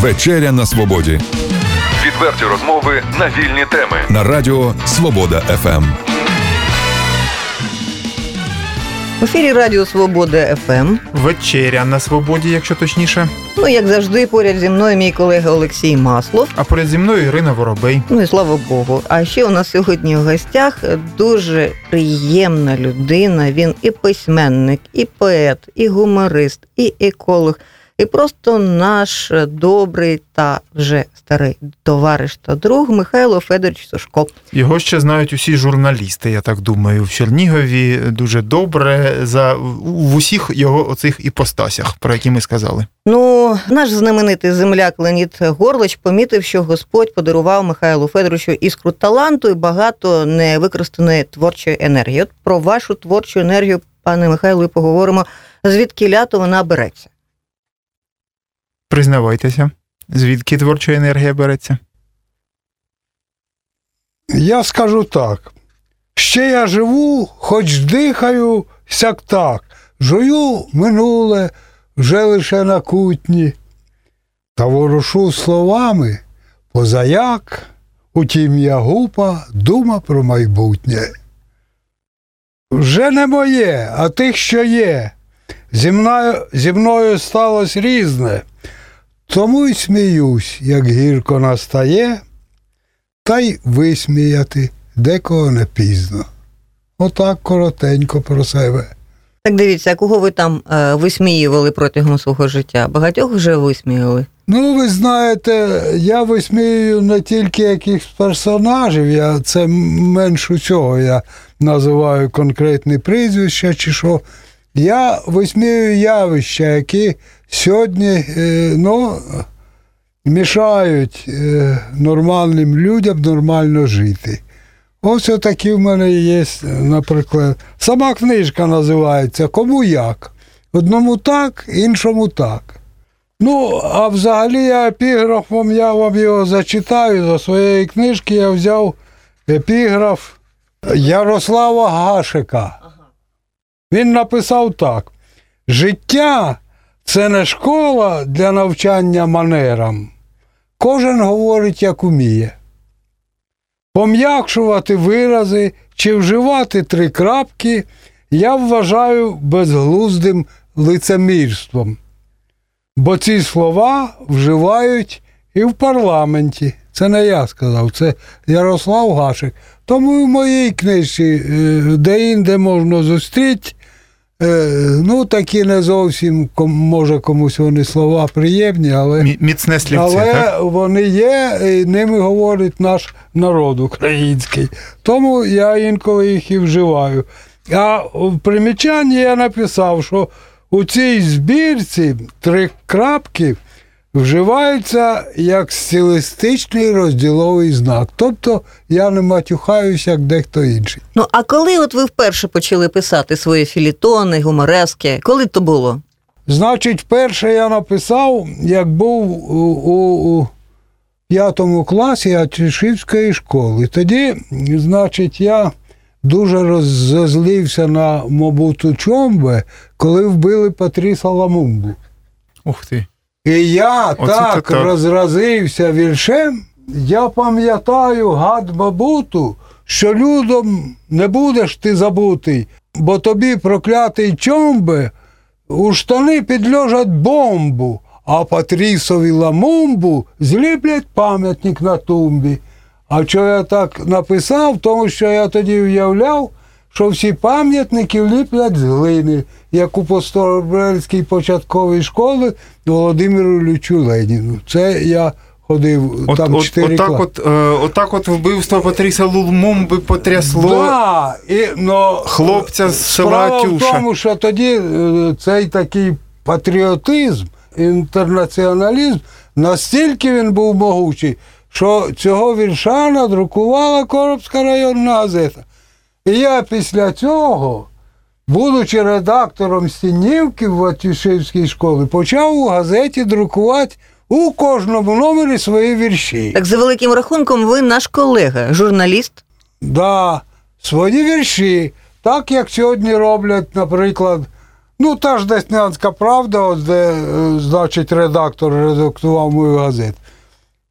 Вечеря на свободі Відверті розмови на вільні теми. на радіо Свобода. ФМ. В ефірі Радіо Свобода ФМ. Вечеря на свободі, якщо точніше. Ну, як завжди, поряд зі мною мій колега Олексій Маслов. А поряд зі мною Ірина Воробей. Ну і слава Богу. А ще у нас сьогодні в гостях дуже приємна людина. Він і письменник, і поет, і гуморист, і еколог, і просто наш добрий та вже старий товариш та друг Михайло Федорович Сушко. Його ще знають усі журналісти, я так думаю, в Чернігові дуже добре за в усіх його оцих іпостасях, про які ми сказали. Ну, наш знаменитий земляк Леонід Горлич помітив, що Господь подарував Михайлу Федоровичу іскру таланту і багато невикористаної творчої енергії. От про вашу творчу енергію, пане Михайло, і поговоримо, звідки лято вона береться. Признавайтеся, звідки творча енергія береться? Я скажу так. Ще я живу, хоч дихаю, сяк так. Жую минуле, вже лише на кутні. Та ворушу словами позаяк, утім я гупа, дума про майбутнє. Вже не моє, а тих, що є. Зі мною, зі мною сталося різне. Тому й сміюсь, як гірко настає, та й висміяти декого не пізно. Отак коротенько про себе. Так дивіться, кого ви там е, висміювали протягом свого життя? Багатьох вже висміяли. Ну, ви знаєте, я висміюю не тільки якихось персонажів, я це менш усього я називаю конкретні прізвища чи що. Я висміюю явища, які сьогодні е, ну, мішають е, нормальним людям нормально жити. Ось такі в мене є, наприклад. Сама книжка називається Кому як? Одному так, іншому так. Ну, а взагалі я епіграфом, я вам його зачитаю. За своєї книжки я взяв епіграф Ярослава Гашика. Він написав так: життя це не школа для навчання манерам. Кожен говорить, як уміє. Пом'якшувати вирази чи вживати три крапки я вважаю безглуздим лицемірством. Бо ці слова вживають і в парламенті. Це не я сказав, це Ярослав Гашик. Тому в моїй книжці, е, де-інде можна зустріти, ну такі не зовсім може комусь вони слова приємні, але, Міцне слівці, але так? вони є, і ними говорить наш народ український. Тому я інколи їх і вживаю. А в примічанні я написав, що у цій збірці три крапки вживаються як стилістичний розділовий знак. Тобто я не матюхаюся, як дехто інший. Ну, а коли от ви вперше почали писати свої філітони, гуморески, коли то було? Значить, перше я написав, як був у, у, у п'ятому класі Ачишівської школи. Тоді, значить, я дуже роззлився на Мобуту Чомбе, коли вбили Патріса Ламумбу. Ух ти. І я Оце так так. розразився віршем, я пам'ятаю гад Мабуту, що людом не будеш ти забутий, бо тобі проклятий чомбе у штани підложать бомбу, а Патрісові ламумбу зліплять пам'ятник на тумбі. А що я так написав, тому що я тоді уявляв, що всі пам'ятники ліплять з глини, як у Постобрельській початковій школі Володимиру Іллічу Леніну. Це я ходив От, там от, отак, от, е, отак от вбивство Патріса Лумумби потрясло Да, і, но, хлопця з села Справа в Тюша. тому, що тоді е, цей такий патріотизм, інтернаціоналізм, настільки він був могучий, що цього вірша надрукувала Коробська районна газета. І я після цього, будучи редактором стінівки в Ватюшевській школі, почав у газеті друкувати у кожному номері свої вірші. Так за великим рахунком, ви наш колега, журналіст. Да, свої вірші. Так як сьогодні роблять, наприклад, Ну, та ж Деснянська правда, от де, е, значить, редактор редактував мою газету.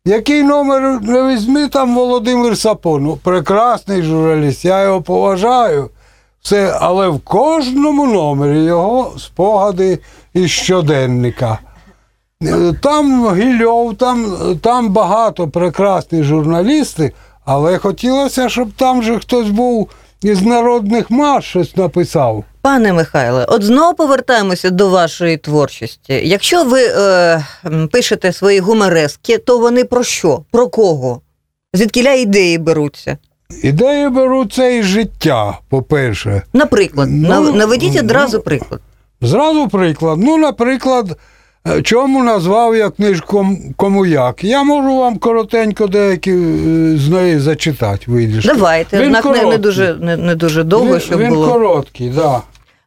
Який номер не візьми, там Володимир Сапон. Ну, прекрасний журналіст, я його поважаю. Все, але в кожному номері його спогади із щоденника. Там Гільов, там, там багато прекрасних журналістів, але хотілося, щоб там же хтось був із народних мас щось написав. Пане Михайле, от знову повертаємося до вашої творчості. Якщо ви е, пишете свої гуморески, то вони про що? Про кого? Звідкіля ідеї беруться? Ідеї беруться із життя, по-перше. Наприклад, Ну, нав- наведіть ну, одразу приклад. Зразу приклад. Ну, наприклад, е, чому назвав я книжку «Ком- кому як. Я можу вам коротенько деякі е, з неї зачитати. Вийдеш. Давайте, Він однак не, не, дуже, не, не дуже довго, він, щоб він було. короткий, так. Да.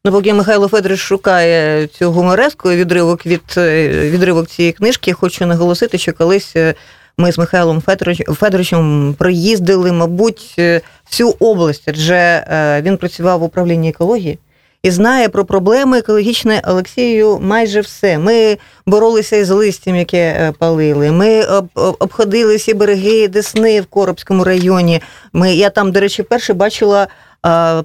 Ну, поки Михайло Федорович шукає цю гумореску відривок від е, відривок цієї книжки, я хочу наголосити, що колись е, ми з Михайлом Федорович- Федоровичем проїздили, мабуть, е, всю область, адже він працював в управлінні екології. І знає про проблеми екологічної Олексію майже все. Ми боролися із листям, яке палили. Ми об, об- обходили всі береги Десни в Коробському районі. Ми, я там, до речі, перше бачила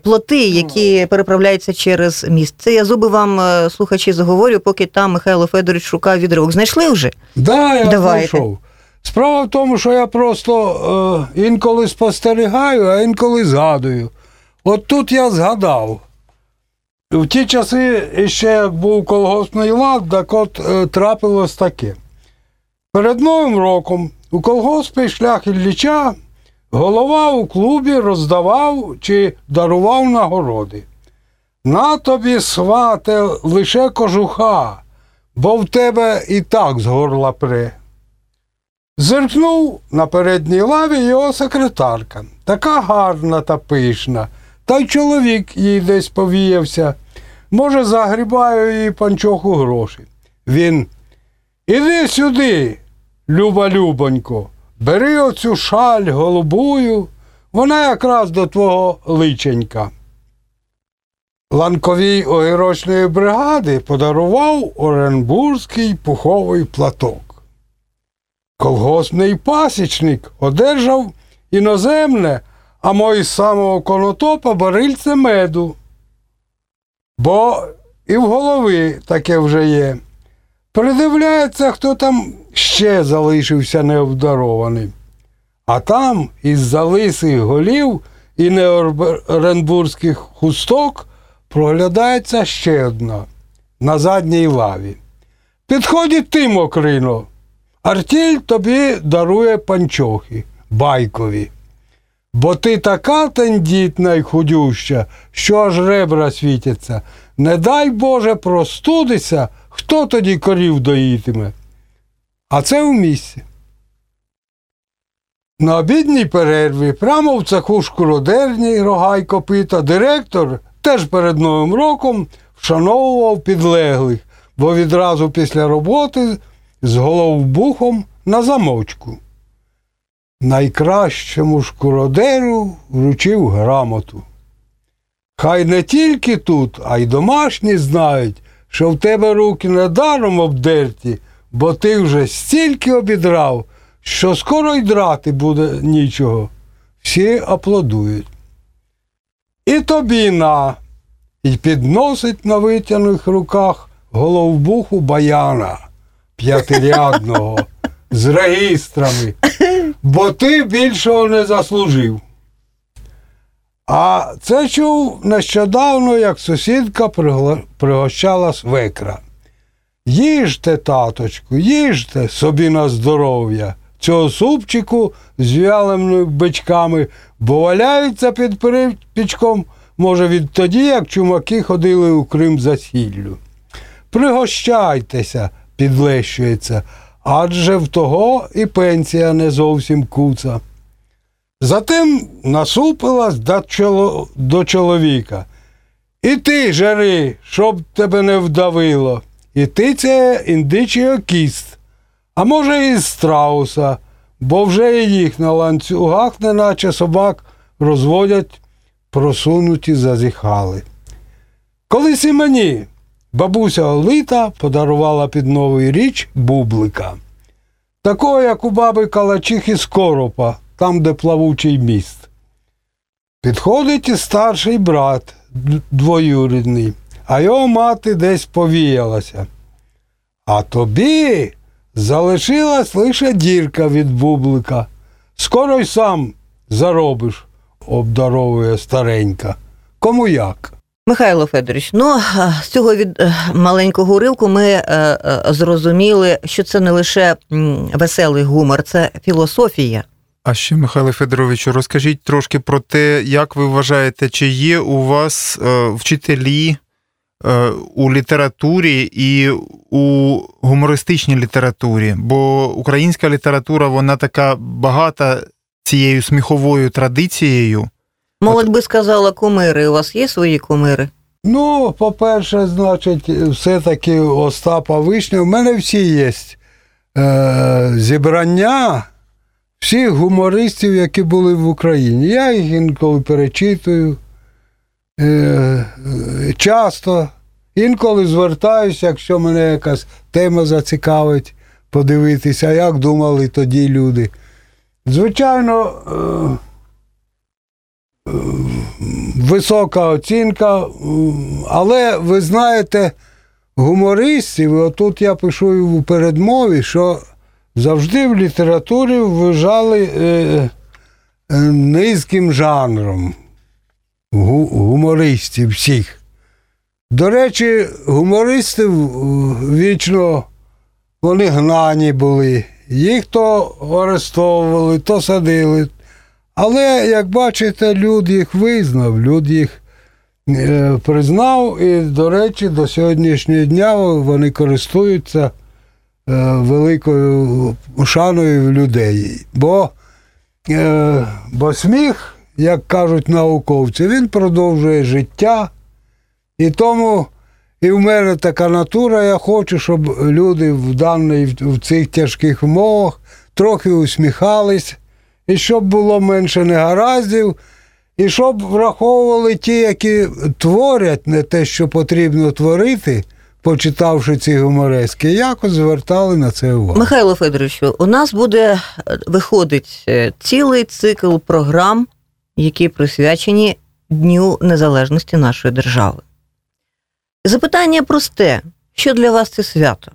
плоти, які переправляються через міст. Це я зуби вам, е, слухачі, заговорю, поки там Михайло Федорович шукав відривок. Знайшли вже? Да, я Давайте. знайшов. Справа в тому, що я просто е, інколи спостерігаю, а інколи згадую. От тут я згадав. В ті часи, ще як був колгоспний лад, так от е, трапилось таке. Перед Новим роком у колгоспі шлях Ілліча голова у клубі роздавав чи дарував нагороди. На тобі, свате, лише кожуха, бо в тебе і так з горла пре. Зиркнув на передній лаві його секретарка, така гарна та пишна, та й чоловік їй десь повіявся. Може, загрібаю їй панчоху гроші. Він Іди сюди, люба любонько, бери оцю шаль голубую, вона якраз до твого личенька. Ланковій огірочної бригади подарував Оренбурзький пуховий платок. Колгоспний пасічник одержав іноземне, а мой з самого конотопа барильце меду. Бо і в голови таке вже є. Придивляється, хто там ще залишився необдарований. А там із-за лисих голів і неоренбурзьких хусток проглядається ще одна на задній лаві. Підходить ти, Мокрино. Артіль тобі дарує панчохи, байкові. Бо ти така тендітна й худюща, що аж ребра світяться. Не дай Боже простудися, хто тоді корів доїтиме. А це в місці. На обідній перерві, прямо в цеху шкуродерні рога й копита, директор теж перед Новим роком вшановував підлеглих, бо відразу після роботи з головбухом на замочку. Найкращому шкуродеру вручив грамоту. Хай не тільки тут, а й домашні знають, що в тебе руки недаром обдерті, бо ти вже стільки обідрав, що скоро й драти буде нічого. Всі аплодують. І тобі на, і підносить на витягнутих руках головбуху баяна п'ятирядного з регістрами, бо ти більшого не заслужив. А це чув нещодавно, як сусідка пригощала свекра. Їжте, таточку, їжте собі на здоров'я. Цього супчику з вялими бичками, бо валяються під припічком, може, відтоді, як чумаки ходили у Крим за сіллю. Пригощайтеся, підлещується, адже в того і пенсія не зовсім куца. Затим насупилась до чоловіка. І ти, жари, щоб тебе не вдавило. І ти індичий окіст, а може, і страуса, бо вже і їх на ланцюгах, неначе собак, розводять просунуті зазіхали. Колись і мені Бабуся Олита подарувала під новий річ бублика. Такого, як у баби Калачихи з коропа, там, де плавучий міст. Підходить і старший брат, двоюрідний, а його мати десь повіялася. А тобі залишилась лише дірка від бублика. Скоро й сам заробиш, обдаровує старенька. Кому як? Михайло Федорович, ну з цього від е, маленького уривку ми е, е, зрозуміли, що це не лише веселий гумор, це філософія. А ще, Михайло Федоровичу, розкажіть трошки про те, як ви вважаєте, чи є у вас е, вчителі у літературі і у гумористичній літературі? Бо українська література вона така багата цією сміховою традицією. Молодь би сказала, кумири. У вас є свої кумири? Ну, по-перше, значить, все-таки Остапа Вишня. У мене всі є е, зібрання всіх гумористів, які були в Україні. Я їх інколи перечитую. Е, е, часто. Інколи звертаюся, якщо мене якась тема зацікавить, подивитися, як думали тоді люди. Звичайно, е, висока оцінка, але ви знаєте, гумористів, отут я пишу в передмові, що завжди в літературі вважали низьким жанром гумористів всіх. До речі, гумористів е, вічно вони гнані були. Їх то арестовували, то садили, але, як бачите, люд їх визнав, люд їх е, признав, і, до речі, до сьогоднішнього дня вони користуються е, великою шаною в людей. Бо, е, бо сміх, як кажуть науковці, він продовжує життя. І тому і в мене така натура, я хочу, щоб люди в даний в цих тяжких умовах трохи усміхались і щоб було менше негараздів, і щоб враховували ті, які творять не те, що потрібно творити, почитавши ці гуморески, якось звертали на це увагу. Михайло Федоровичу, у нас буде е, виходить е, цілий цикл програм, які присвячені Дню Незалежності нашої держави. Запитання просте: що для вас це свято?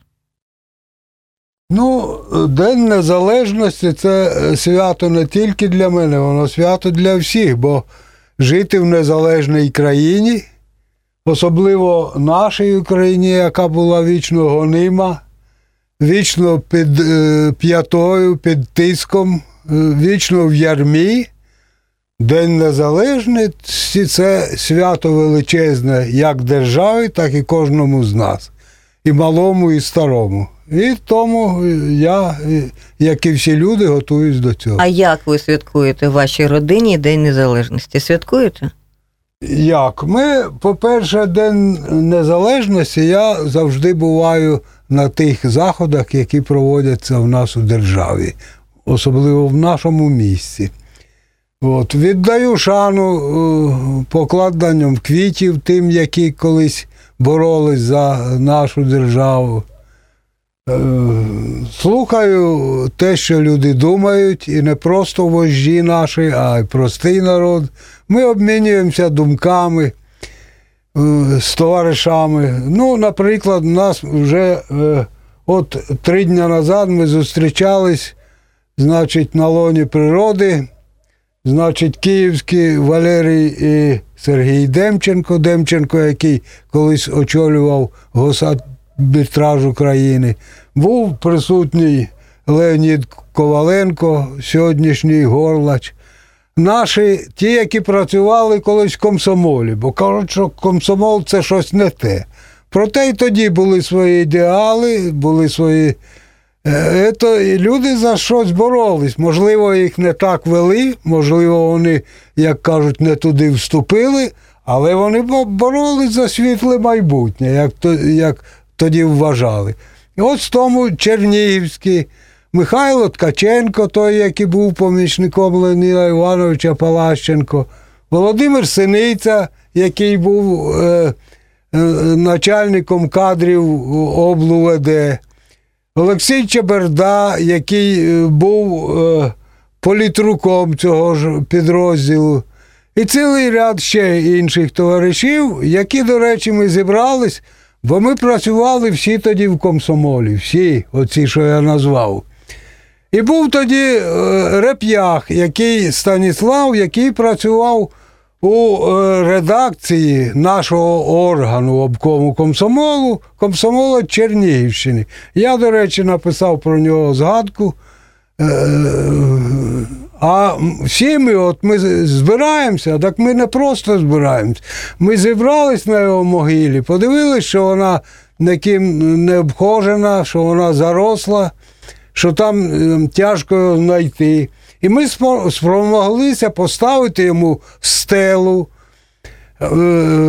Ну, День Незалежності це е, свято не тільки для мене, воно свято для всіх, бо жити в незалежній країні, особливо нашій Україні, яка була вічно гонима, вічно під е, п'ятою, під тиском, е, вічно в ярмі. День Незалежності це свято величезне як державі, так і кожному з нас, і малому, і старому. І тому я, як і всі люди, готуюсь до цього. А як ви святкуєте в вашій родині День Незалежності? Святкуєте? Як? Ми, по-перше, День Незалежності, я завжди буваю на тих заходах, які проводяться в нас у державі, особливо в нашому місті. От, віддаю шану е, покладанням квітів тим, які колись боролись за нашу державу. Е, Слухаю те, що люди думають, і не просто вожді наші, а й простий народ. Ми обмінюємося думками е, з товаришами. Ну, наприклад, нас вже от три дні назад ми зустрічались, значить, на лоні природи. Значить, київський Валерій і Сергій Демченко, Демченко, який колись очолював Госарбітраж України, був присутній Леонід Коваленко, сьогоднішній горлач. Наші, ті, які працювали колись в комсомолі, бо кажуть, що комсомол це щось не те. Проте й тоді були свої ідеали, були свої. Е, люди за щось боролись. Можливо, їх не так вели, можливо, вони, як кажуть, не туди вступили, але вони боролись за світле майбутнє, як, то, як тоді вважали. І от з тому Чернігівський, Михайло Ткаченко, той, який був помічником Леоніда Івановича Палащенко, Володимир Синиця, який був е, е, начальником кадрів облУВД, Олексій Чеберда, який е, був е, політруком цього ж підрозділу, і цілий ряд ще інших товаришів, які, до речі, ми зібрались, бо ми працювали всі тоді в комсомолі, всі, оці, що я назвав. І був тоді е, реп'ях, який Станіслав, який працював у е, редакції нашого органу обкому комсомолу, комсомола Чернігівщини. Я, до речі, написав про нього згадку. Е, А всі ми, от ми збираємося, так ми не просто збираємося. Ми зібрались на його могилі, подивилися, що вона ніким не обхожена, що вона заросла, що там е, тяжко його знайти. І ми спромоглися поставити йому стелу, е,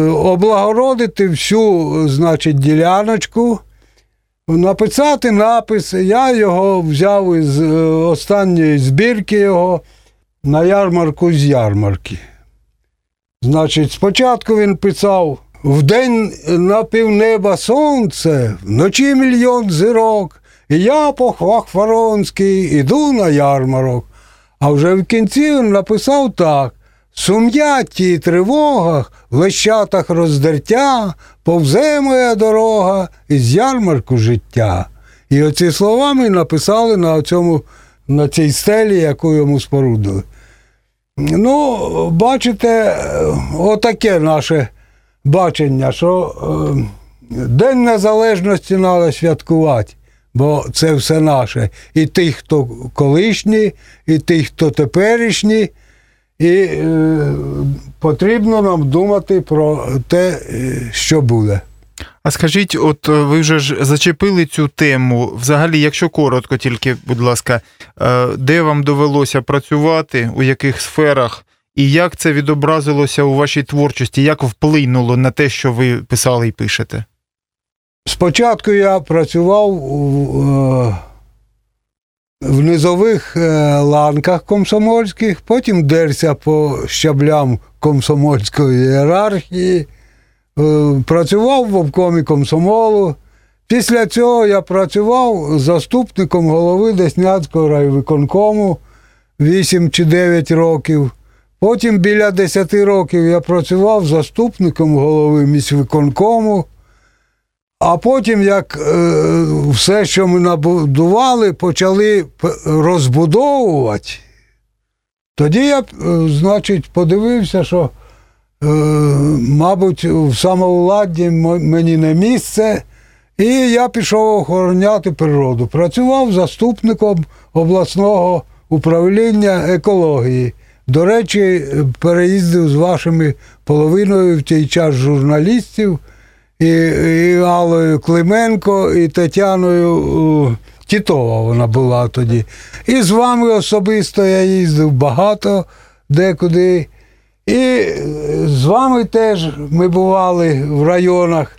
облагородити всю, значить, діляночку, написати напис. Я його взяв із е, останньої збірки його на ярмарку з ярмарки. Значить, спочатку він писав вдень на півнеба сонце, вночі мільйон зірок, і я по Хвахфаронській іду на ярмарок. А вже в кінці він написав так: сум'ятті і тривогах, лещатах роздертя, повзе моя дорога із ярмарку життя. І оці слова ми написали на, цьому, на цій стелі, яку йому спорудили. Ну, бачите, отаке наше бачення, що е, День Незалежності треба святкувати, бо це все наше. І тих, хто колишні, і тих, хто теперішні. І е, потрібно нам думати про те, е, що буде. А скажіть, от е, ви вже ж зачепили цю тему. Взагалі, якщо коротко, тільки, будь ласка, е, де вам довелося працювати, у яких сферах, і як це відобразилося у вашій творчості, як вплинуло на те, що ви писали і пишете? Спочатку я працював у, е, в низових е, ланках комсомольських, потім дерся по щаблям комсомольської ієрархії, е, працював в обкомі комсомолу. Після цього я працював заступником голови Деснянського райвиконкому 8 чи 9 років. Потім біля 10 років я працював заступником голови міськвиконкому. А потім, як е, все, що ми набудували, почали розбудовувати, тоді я, е, значить, подивився, що, е, мабуть, в самовладді мені не місце, і я пішов охороняти природу. Працював заступником обласного управління екології. До речі, переїздив з вашими половиною в той час журналістів і, і Аллою Клименко, і Тетяною Тітова вона була тоді. І з вами особисто я їздив багато декуди. І е, з вами теж ми бували в районах.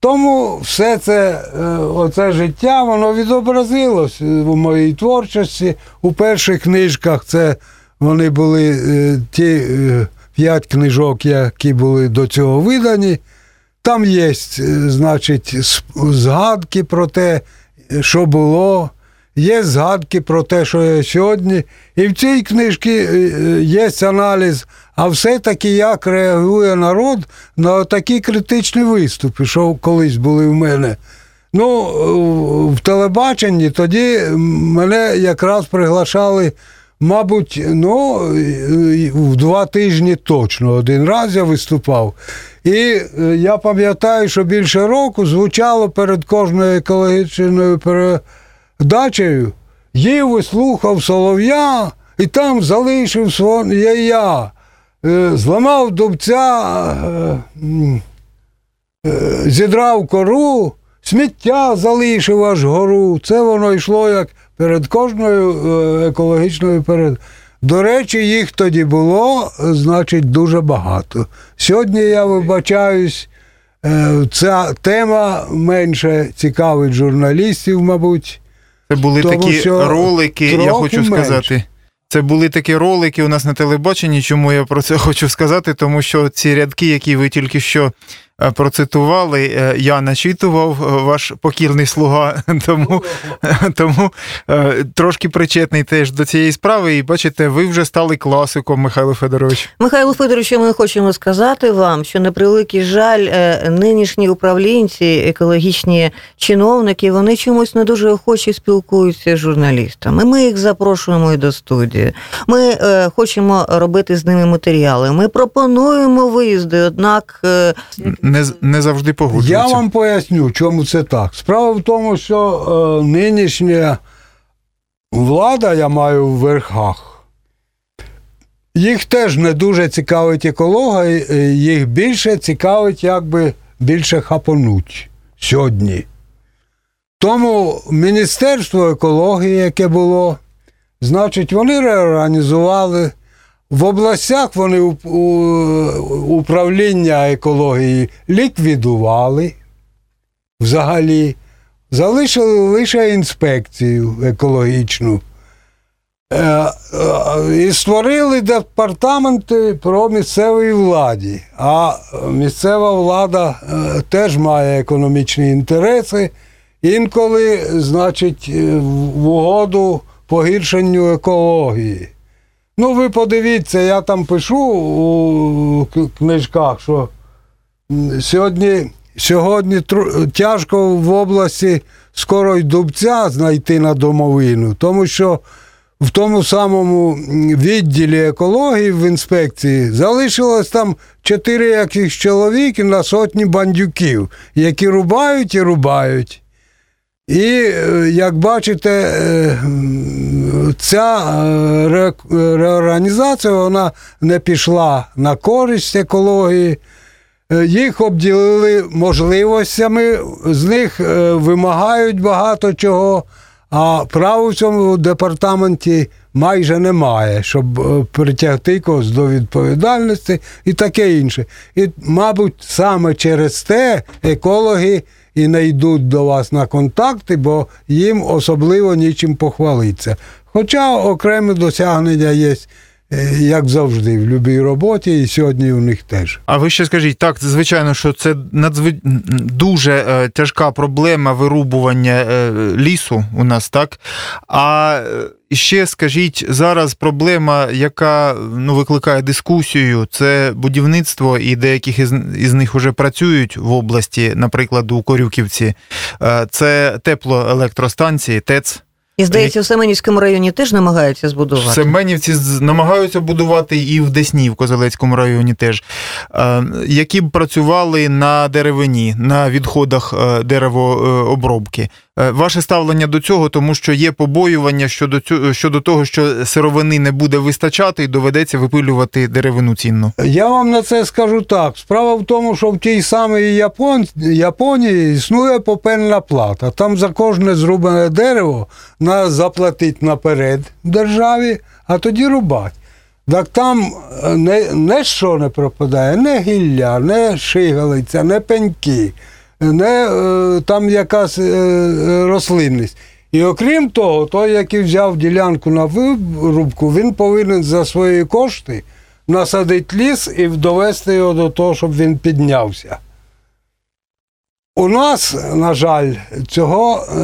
Тому все це, е, оце життя, воно відобразилось у моїй творчості. У перших книжках це вони були е, ті п'ять книжок, які були до цього видані. Там є, е, значить, згадки про те, що було, є згадки про те, що є сьогодні. І в цій книжці е, е, є аналіз, а все-таки як реагує народ на такі критичні виступи, що колись були в мене. Ну, в телебаченні тоді мене якраз приглашали. Мабуть, ну, в два тижні точно один раз я виступав. І е, я пам'ятаю, що більше року звучало перед кожною екологічною передачею. Їв і слухав солов'я, і там залишив своє я. Е, Зламав дубця, е, зідрав кору, сміття залишив аж гору. Це воно йшло як перед кожною е, екологічною перед. До речі, їх тоді було, е, значить, дуже багато. Сьогодні я вибачаюсь, е, ця тема менше цікавить журналістів, мабуть. Це були Тому такі ролики, я хочу менше. сказати. Це були такі ролики у нас на телебаченні. Чому я про це хочу сказати? Тому що ці рядки, які ви тільки що процитували. Е, Я начитував е, ваш покірний слуга, тому, тому е, трошки причетний теж до цієї справи. І бачите, ви вже стали класиком, Михайло Федорович. Михайло Федоровичу, ми хочемо сказати вам, що на превеликий жаль, е, нинішні управлінці, екологічні чиновники, вони чомусь не дуже охоче спілкуються з журналістами. Ми їх запрошуємо і до студії. Ми е, хочемо робити з ними матеріали. Ми пропонуємо виїзди, однак е, Не, не завжди погоджуються. Я вам поясню, чому це так. Справа в тому, що е, нинішня влада, я маю в верхах, їх теж не дуже цікавить екологія, е, їх більше цікавить, як би більше хапануть сьогодні. Тому Міністерство екології, яке було, значить, вони реорганізували. В областях вони управління екології ліквідували взагалі, залишили лише інспекцію екологічну. Е, е, І створили департаменти про місцевій владі. А місцева влада е, теж має економічні інтереси. Інколи, значить, в угоду погіршенню екології. Ну, ви подивіться, я там пишу у книжках, що сьогодні, сьогодні тяжко в області скоро й дубця знайти на домовину, тому що в тому самому відділі екології в інспекції залишилось там чотири якихось чоловіки на сотні бандюків, які рубають і рубають. І, е, як бачите, е, ця е, реорганізація вона не пішла на користь екології. Їх обділили можливостями, з них вимагають багато чого, а прав у цьому департаменті майже немає, щоб притягти когось до відповідальності і таке інше. І, мабуть, саме через те екологи і не йдуть до вас на контакти, бо їм особливо нічим похвалитися. Хоча окремі досягнення є, е, як завжди, в будь-якій роботі, і сьогодні у них теж. А ви ще скажіть, так, звичайно, що це надзви... дуже е, тяжка проблема вирубування е, лісу у нас, так? А е, ще скажіть, зараз проблема, яка ну, викликає дискусію, це будівництво, і деяких із, із них вже працюють в області, наприклад, у Корюківці. Е, це теплоелектростанції, ТЕЦ. і здається, в Семенівському районі теж намагаються В збудувати. Семенівці намагаються будобувати і в Десні, в Козелецькому районі теж, е, які б працювали на деревині, на відходах е, деревообробки. Е, Ваше ставлення до цього, тому що є побоювання щодо цього, щодо того, що сировини не буде вистачати і доведеться випилювати деревину цінну. Я вам на це скажу так. Справа в тому, що в тій самій Япон... Японії існує попельна плата. Там за кожне зрубане дерево треба заплатити наперед державі, а тоді рубати. Так там е, не, не що не пропадає, не гілля, не шигалиця, не пеньки, не е, там якась е, рослинність. І окрім того, той, який взяв ділянку на вирубку, він повинен за свої кошти насадити ліс і довести його до того, щоб він піднявся. У нас, на жаль, цього е,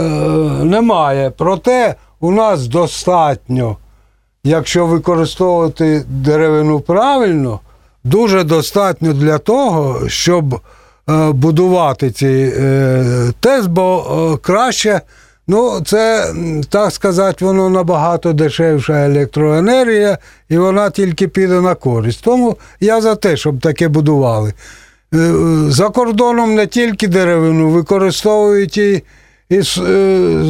немає. Проте у нас достатньо, якщо використовувати деревину правильно, дуже достатньо для того, щоб будувати ці е, ТЕС, бо е, краще, ну, це, так сказати, воно набагато дешевша електроенергія, і вона тільки піде на користь. Тому я за те, щоб таке будували. Е, За кордоном не тільки деревину, використовують і е,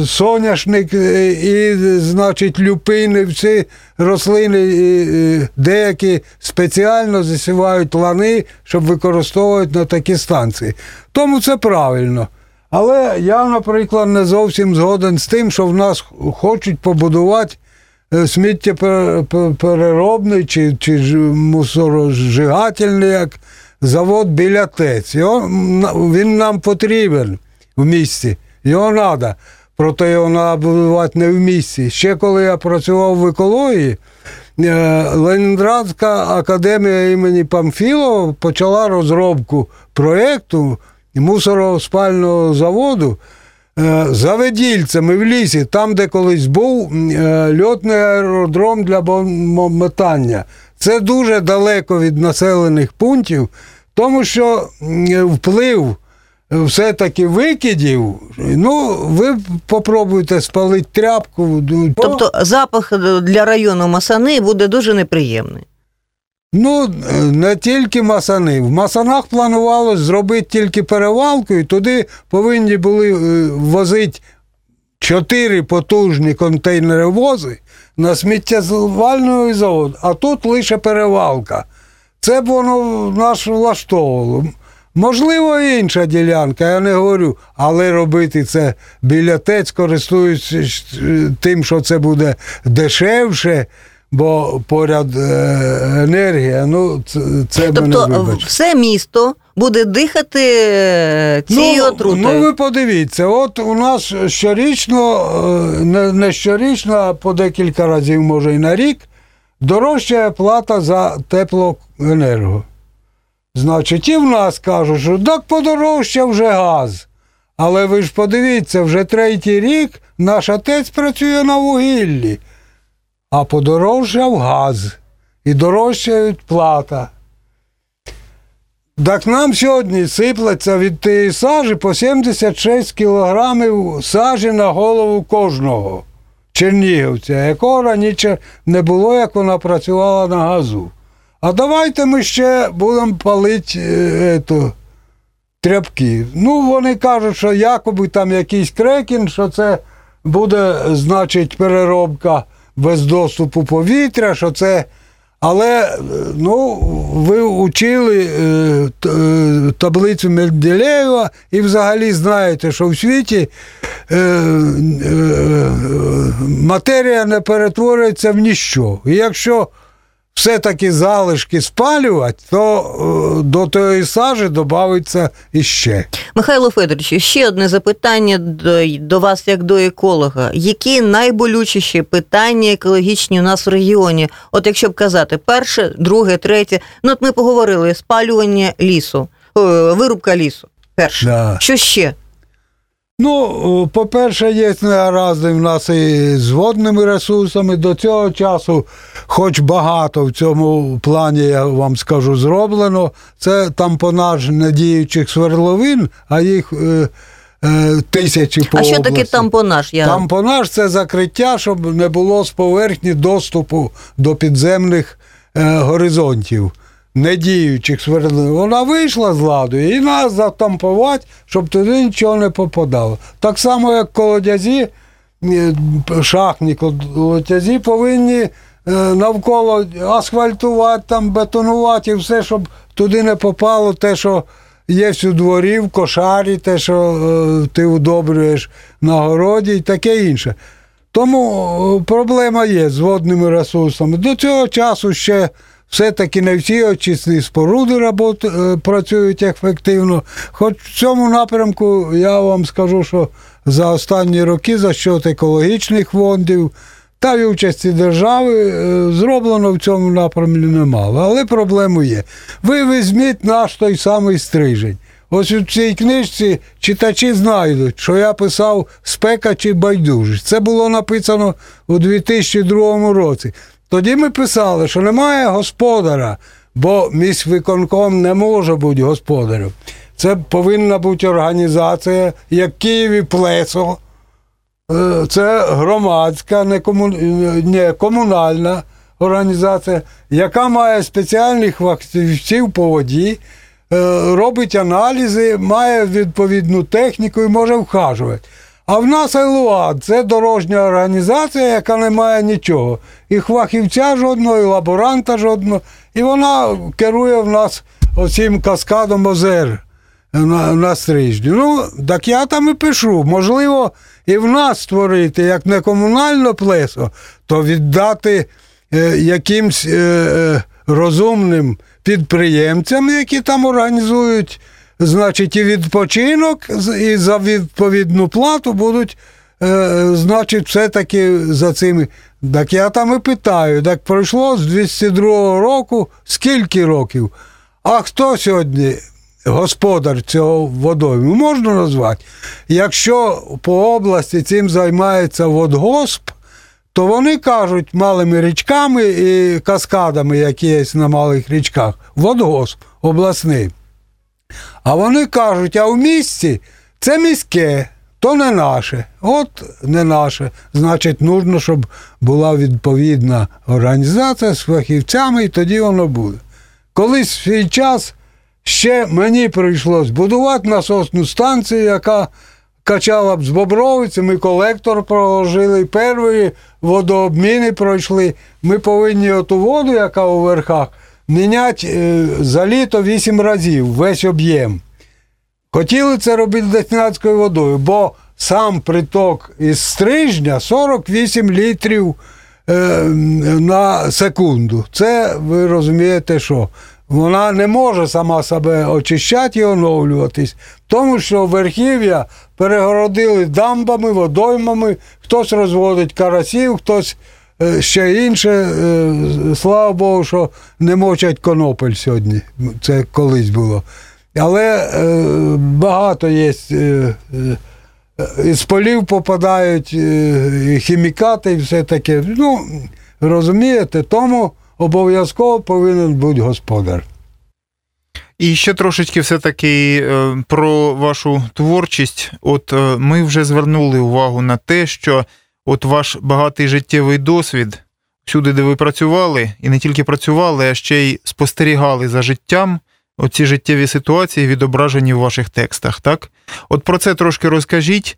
соняшник, е, і, значить, люпини, всі рослини, деякі спеціально засівають лани, щоб використовувати на такі станції. Тому це правильно. Але я, наприклад, не зовсім згоден з тим, що в нас хочуть побудувати е, сміттєпереробний чи, чи ж мусорозжигательний як завод біля ТЕЦ. Він нам потрібен в місті. Його треба. Проте його треба будувати не в місті. Ще коли я працював в екології, е, Ленінградська академія імені Памфілова почала розробку проєкту мусороспального заводу е, за Ведільцями в лісі, там, де колись був е, льотний аеродром для бомбометання. Це дуже далеко від населених пунктів, тому що вплив все-таки викидів, ну, ви попробуйте спалити тряпку. ну, Тобто запах для району Масани буде дуже неприємний. Ну, не тільки масани. В масанах планувалось зробити тільки перевалку, і туди повинні були е, возити чотири потужні контейнери вози на сміттєзвальний завод, а тут лише перевалка. Це б воно нас влаштовувало. Можливо, інша ділянка, я не говорю, але робити це біля ТЕЦ, користуючись е, тим, що це буде дешевше, бо поряд е, енергія, ну це, це мене Тобто вибач. все місто буде дихати е, цією отрутою. Ну, ви подивіться, от у нас щорічно, не, щорічно, а по декілька разів, може, і на рік, дорожчає плата за теплоенерго. Значить, і в нас кажуть, що так подорожчав вже газ. Але ви ж подивіться, вже третій рік наш отець працює на вугіллі, а подорожчав газ і дорожчають плата. Так нам сьогодні сиплеться від тієї сажі по 76 кілограмів сажі на голову кожного чернігівця, якого раніше не було, як вона працювала на газу. А давайте ми ще будемо палити е, ето, тряпки. Ну, вони кажуть, що якоби там якийсь крекін, що це буде, значить, переробка без доступу повітря, що це. Але е, ну, ви учили е, е, таблицю Менделєєва і взагалі знаєте, що в світі е, е, матерія не перетворюється в ніщо. І якщо все-таки залишки спалювати, то е, до тої сажі додається іще. Михайло Федорович, ще одне запитання до, до вас, як до еколога. Які найболючіші питання екологічні у нас в регіоні? От якщо б казати, перше, друге, третє. Ну, от ми поговорили спалювання лісу, вирубка лісу. Перше. Да. Що ще? Ну, по-перше, є негаразди в нас і з водними ресурсами. До цього часу, хоч багато в цьому плані, я вам скажу, зроблено. Це тампонаж недіючих свердловин, а їх е, е, тисячі по а що таке тампонаж? Я... Тампонаж це закриття, щоб не було з поверхні доступу до підземних е, горизонтів, недіючих свердловин. Вона вийшла з ладу і нас затампувати, щоб туди нічого не попадало. Так само, як колодязі, е, шахтні колодязі повинні е, навколо асфальтувати, там, бетонувати і все, щоб туди не попало те, що є у дворі, в кошарі, те, що е, ти удобрюєш на городі і таке інше. Тому проблема є з водними ресурсами. До цього часу ще все-таки не всі очисні споруди робот, е, працюють ефективно. Хоч в цьому напрямку я вам скажу, що за останні роки за счет екологічних фондів та й участі держави е, зроблено в цьому напрямку немало. Але проблеми є. Ви візьміть наш той самий стрижень. Ось у цій книжці читачі знайдуть, що я писав спека чи байдужість. Це було написано у 2002 році. Тоді ми писали, що немає господара, бо міськвиконком не може бути господарем. Це повинна бути організація, як Києві Плесо. Е, Це громадська, не, кому... не комунальна організація, яка має спеціальних фахівців по воді, е, робить аналізи, має відповідну техніку і може вхажувати. А в нас ЕЛУАД це дорожня організація, яка не має нічого. І фахівця жодного, і лаборанта жодного. І вона керує в нас оцим каскадом озер на, на стрижні. Ну, так я там і пишу. Можливо, і в нас створити як не комунальне плесо, то віддати е, якимсь е, е, розумним підприємцям, які там організують, значить, і відпочинок, і за відповідну плату будуть е, значить, все-таки за цими. Так я там і питаю, так пройшло з 202 року скільки років? А хто сьогодні господар цього водойму? Можна назвати? Якщо по області цим займається водгосп, то вони кажуть малими річками і каскадами, які є на малих річках, водгосп обласний. А вони кажуть, а в місті це міське, то не наше. От не наше. Значить, нужно, щоб була відповідна організація з фахівцями, і тоді воно буде. Колись в свій час ще мені прийшлось будувати насосну станцію, яка качала б з Бобровиці, ми колектор проложили, перші водообміни пройшли. Ми повинні оту воду, яка у верхах, міняти е, за літо 8 разів весь об'єм. Хотіли це робити дестинацькою водою, бо сам приток із стрижня 48 літрів е, на секунду. Це ви розумієте, що вона не може сама себе очищати і оновлюватись, тому що верхів'я перегородили дамбами, водоймами, хтось розводить карасів, хтось ще інше. Е, Слава Богу, що не мочать конопель сьогодні. Це колись було. Але е, багато є. Е, е, із полів попадають е, хімікати і все таке. Ну, розумієте, тому обов'язково повинен бути господар. І ще трошечки все-таки е, про вашу творчість. От е, ми вже звернули увагу на те, що от ваш багатий життєвий досвід, всюди, де ви працювали, і не тільки працювали, а ще й спостерігали за життям. Оці життєві ситуації відображені в ваших текстах, так? От про це трошки розкажіть,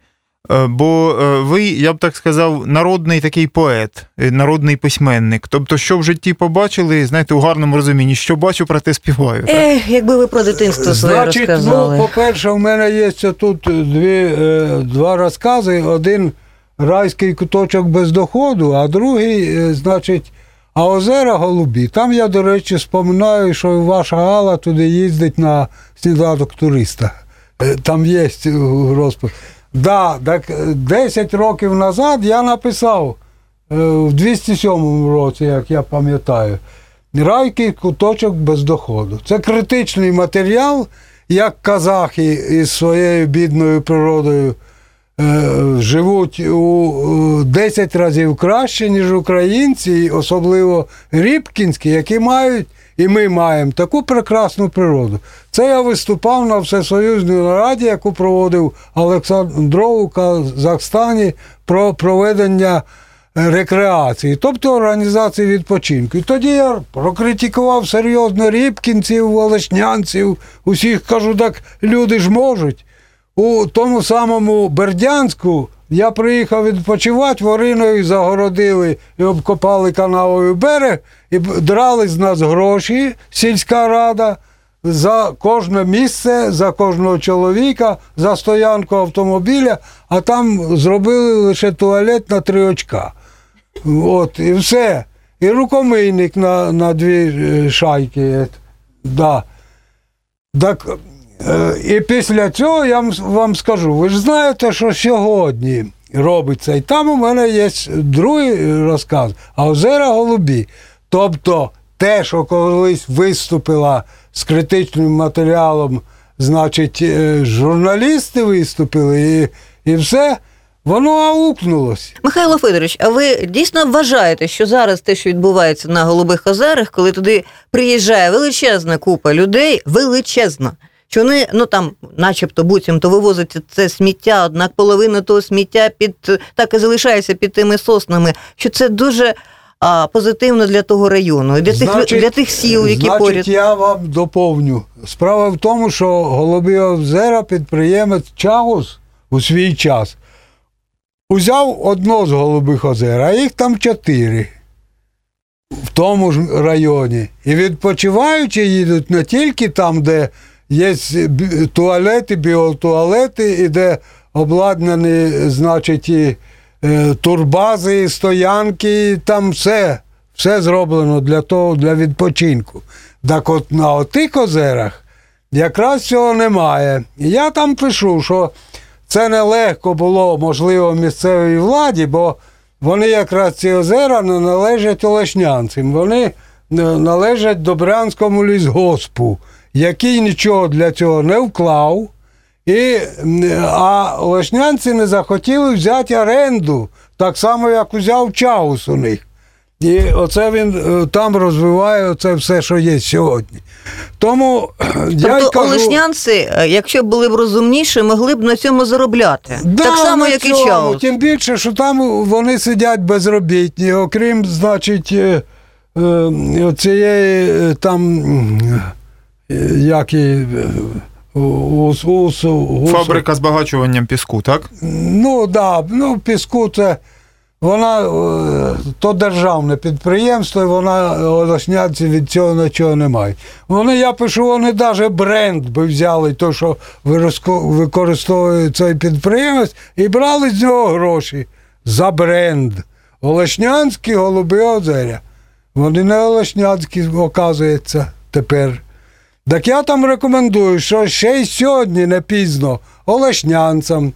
е, бо е, ви, я б так сказав, народний такий поет, е, народний письменник. Тобто, що в житті побачили, знаєте, у гарному розумінні, що бачу, про те співаю. так? Ех, якби ви про дитинство своє Значить, розказали. ну, по-перше, у мене є тут дві, два розкази. Один райський куточок без доходу, а другий, е, значить, а озера голубі. Там я, до речі, споминаю, що ваша Гала туди їздить на сніданок туриста. Е, Там є розповідь. Да, так е, 10 років назад я написав е, в 207 році, як я пам'ятаю, райський куточок без доходу. Це критичний матеріал, як казахи із своєю бідною природою е, живуть у е, 10 разів краще, ніж українці, особливо рібкінські, які мають, і ми маємо таку прекрасну природу. Це я виступав на всесоюзній нараді, яку проводив Олександров у Казахстані про проведення е, рекреації, тобто організації відпочинку. І тоді я прокритикував серйозно рібкінців, волошнянців, усіх кажу, так люди ж можуть. У тому самому Бердянську я приїхав відпочивати, вориною загородили і обкопали канавою берег, і драли з нас гроші, сільська рада, за кожне місце, за кожного чоловіка, за стоянку автомобіля, а там зробили лише туалет на три очка. От, і все. І рукомийник на, на дві е, шайки. е, Да. Так, і після цього я вам- вам скажу, ви ж знаєте, що сьогодні робиться. І там у мене є другий розказ, а озера голубі. Тобто те, що колись виступила з критичним матеріалом, значить, е, журналісти виступили, і, і все, воно аукнулось. Михайло Федорович, а ви дійсно вважаєте, що зараз те, що відбувається на Голубих озерах, коли туди приїжджає величезна купа людей, величезна, що вони, ну там, начебто, буцімто вивозять це сміття, однак половина того сміття під так і залишається під тими соснами, що це дуже а, позитивно для того району, і для тих для тих сіл, які значить, поряд. я вам доповню. Справа в тому, що Голубі озера підприємець Чагус у свій час узяв одно з Голубих озер, а їх там чотири в тому ж районі. І відпочиваючи їдуть не тільки там, де є туалети, біотуалети, і де обладнані, значить, і е, турбази, і стоянки, і там все. Все зроблено для того, для відпочинку. Так от на отих озерах якраз цього немає. І я там пишу, що це нелегко було, можливо, місцевій владі, бо вони якраз ці озера не належать Олешнянцям. Вони е, належать Добрянському лісгоспу, який нічого для цього не вклав. І, а Олешнянці не захотіли взяти оренду, так само, як узяв Чаус у них. І оце він е, там розвиває оце все, що є сьогодні. Тому я й Тобто кажу, олешнянці, е, якщо були б розумніші, могли б на цьому заробляти. Да, так само, як і цьому. Чаус. Тим більше, що там вони сидять безробітні, окрім, значить, е, е, цієї е, там, е, як е, ус, ус, ус, Фабрика збагачуванням піску, так? Ну, да, ну, піску це. Вона е, то державне підприємство, і вона олешнянці від цього нічого не мають. Вони, я пишу, вони навіть бренд би взяли, то, що використовує цей підприємець, і брали з нього гроші за бренд. Олешнянські голуби озеря. Вони не олешнянські, оказується, тепер. Так я там рекомендую, що ще й сьогодні не пізно олешнянцям.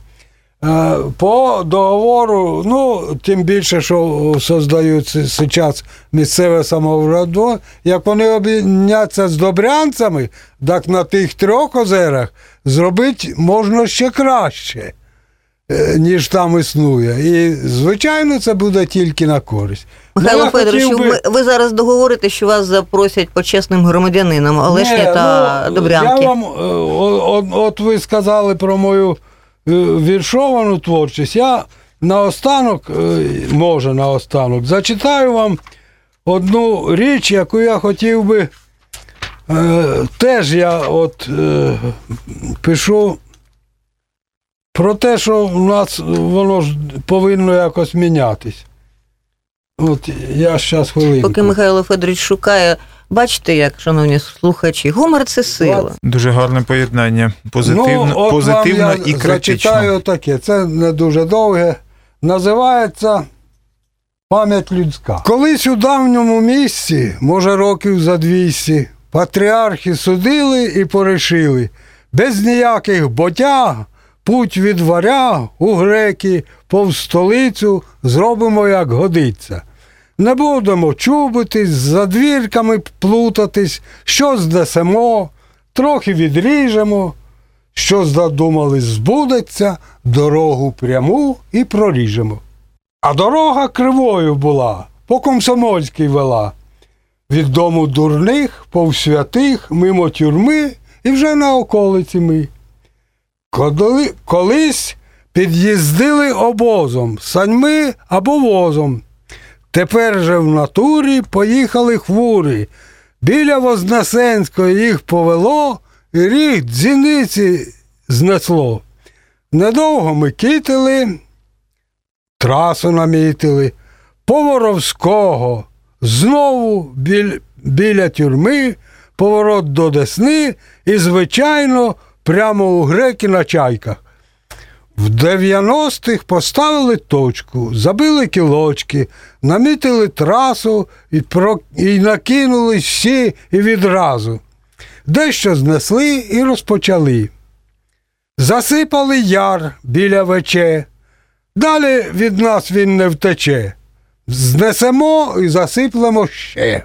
Е, По договору, ну, тим більше, що создають зараз місцеве самоврядування, як вони об'єдняться з добрянцями, так на тих трьох озерах зробити можна ще краще, ніж там існує. І, звичайно, це буде тільки на користь. Михайло Ну, я би- ви, ви зараз договорите, що вас запросять почесним громадянином Олешня Ні, та ну, Добрянки. Я вам, е, о- о- от ви сказали про мою е, віршовану творчість. Я наостанок, е, може наостанок, зачитаю вам одну річ, яку я хотів би. е, Теж я от е, пишу про те, що в нас воно ж повинно якось мінятись. От я зараз хвилинку. Поки Михайло Федорович шукає, бачите, як, шановні слухачі, гумор це сила. Дуже гарне поєднання. Позитивно, ну, от позитивно вам я і критично. Зачитаю таке, це не дуже довге. Називається Пам'ять людська. Колись у давньому місці, може років за 200, патріархи судили і порішили, без ніяких ботяг, путь від варяг у греки, повз столицю зробимо, як годиться. Не будемо чубитись, за двірками плутатись, що знесемо, трохи відріжемо, що задумали, збудеться, дорогу пряму і проріжемо. А дорога кривою була, по комсомольській вела. Від дому дурних, повсвятих, мимо тюрми і вже на околиці ми. Коли, колись під'їздили обозом, саньми або возом. Тепер же в натурі поїхали хвурі. Біля Вознесенської їх повело, і ріг дзвіниці знесло. Недовго ми китили, трасу намітили, Поворовського, знову біль, біля тюрми, поворот до Десни і, звичайно, прямо у греки на чайках. В 90-х поставили точку, забили кілочки, намітили трасу і, про... і накинули всі і відразу. Дещо знесли і розпочали. Засипали яр біля вече. Далі від нас він не втече. Знесемо і засиплемо ще.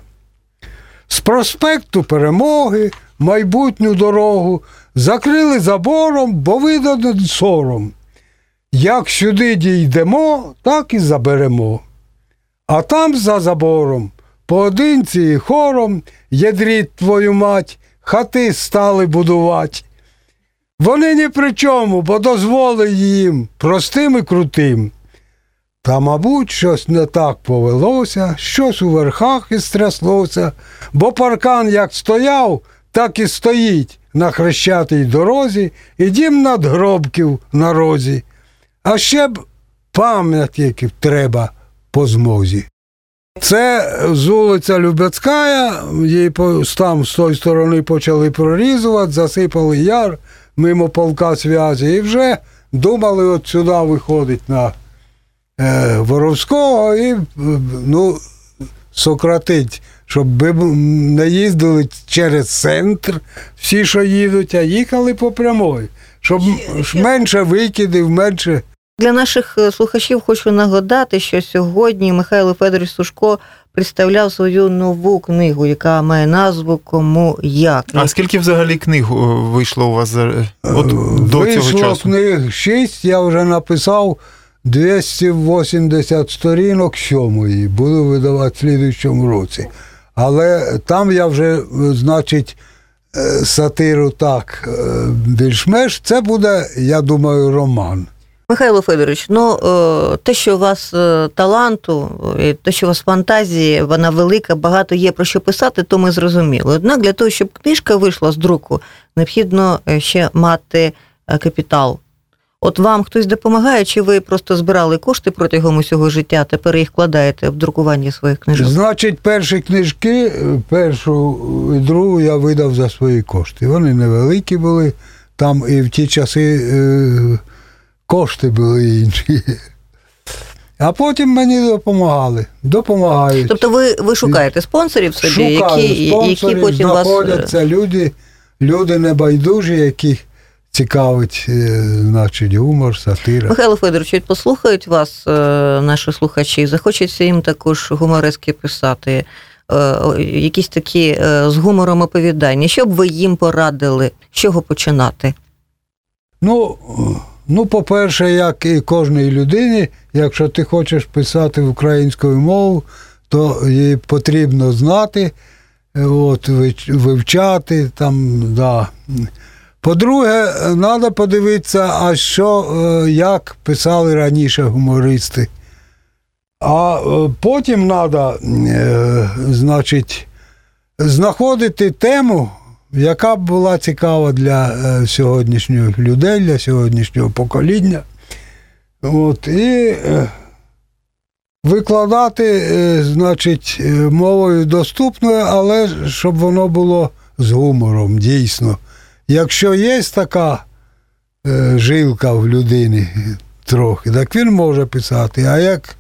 З проспекту Перемоги майбутню дорогу закрили забором, бо видано сором. Як сюди дійдемо, так і заберемо. А там за забором, поодинці і хором, ядріть твою мать, хати стали будувати. Вони ні при чому, бо дозволили їм простим і крутим. Та, мабуть, щось не так повелося, щось у верхах і стряслося, бо паркан як стояв, так і стоїть на хрещатій дорозі і дім надгробків на розі. А ще б пам'ятників треба по змозі. Це з вулиця Любецька, її там з тої сторони почали прорізувати, засипали яр мимо полка зв'язі і вже думали от сюди виходить на е, Воровського і е, ну, сократить, щоб би не їздили через центр, всі, що їдуть, а їхали по прямой. щоб менше викидів, менше. Для наших е, слухачів хочу нагадати, що сьогодні Михайло Федорович Сушко представляв свою нову книгу, яка має назву Кому як. А скільки взагалі книг вийшло у вас за от до Вийшло цього часу? книг 6, я вже написав 280 сторінок сьомої. Буду видавати в слідуючому році. Але там я вже, е, значить, е, сатиру так е, більш-менш. Це буде, я думаю, роман. Михайло Федорович, ну те, що у вас таланту, те, що у вас фантазії, вона велика, багато є про що писати, то ми зрозуміли. Однак для того, щоб книжка вийшла з друку, необхідно ще мати капітал. От вам хтось допомагає, чи ви просто збирали кошти протягом усього життя, тепер їх вкладаєте в друкування своїх книжок? Значить, перші книжки, першу і другу я видав за свої кошти. Вони невеликі були, там і в ті часи е, кошти були інші. А потім мені допомагали. Допомагають. Тобто ви, ви шукаєте спонсорів собі, Шукаю які, які спонсорів, потім вас. е, знаходяться люди, люди небайдужі, яких цікавить, е, значить, гумор, сатира. Михайло Федорович, послухають вас е, наші слухачі, захочеться їм також гуморески писати, е, якісь такі з гумором оповідання. Що б ви їм порадили, з чого починати? Ну, ну, по-перше, як і кожній людині, якщо ти хочеш писати українською мовою, то її потрібно знати, от, вивчати там, да. По-друге, треба подивитися, а що, е, як писали раніше гумористи. А е, потім треба, значить, знаходити тему, яка б була цікава для е, сьогоднішніх людей, для сьогоднішнього покоління. От, і викладати, значить, мовою доступною, але щоб воно було з гумором, дійсно. Якщо є така е, жилка в людині трохи, так він може писати. А як,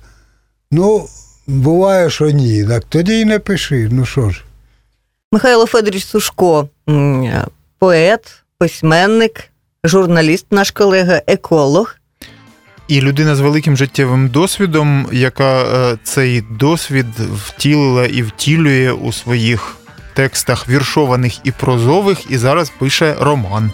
ну, буває, що ні, так тоді й не пиши. Ну що ж. Михайло Федорович Сушко, поет, письменник, журналіст, наш колега, еколог. І людина з великим життєвим досвідом, яка е, цей досвід втілила і втілює у своїх текстах віршованих і прозових, і зараз пише роман.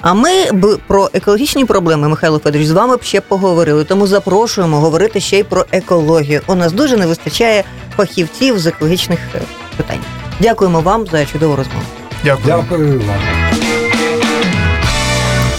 А ми б про екологічні проблеми, Михайло Федорович, з вами б ще поговорили. Тому запрошуємо говорити ще й про екологію. У нас дуже не вистачає фахівців з екологічних е, питань. Дякуємо вам за чудову розмову. Дякую. Дякую вам.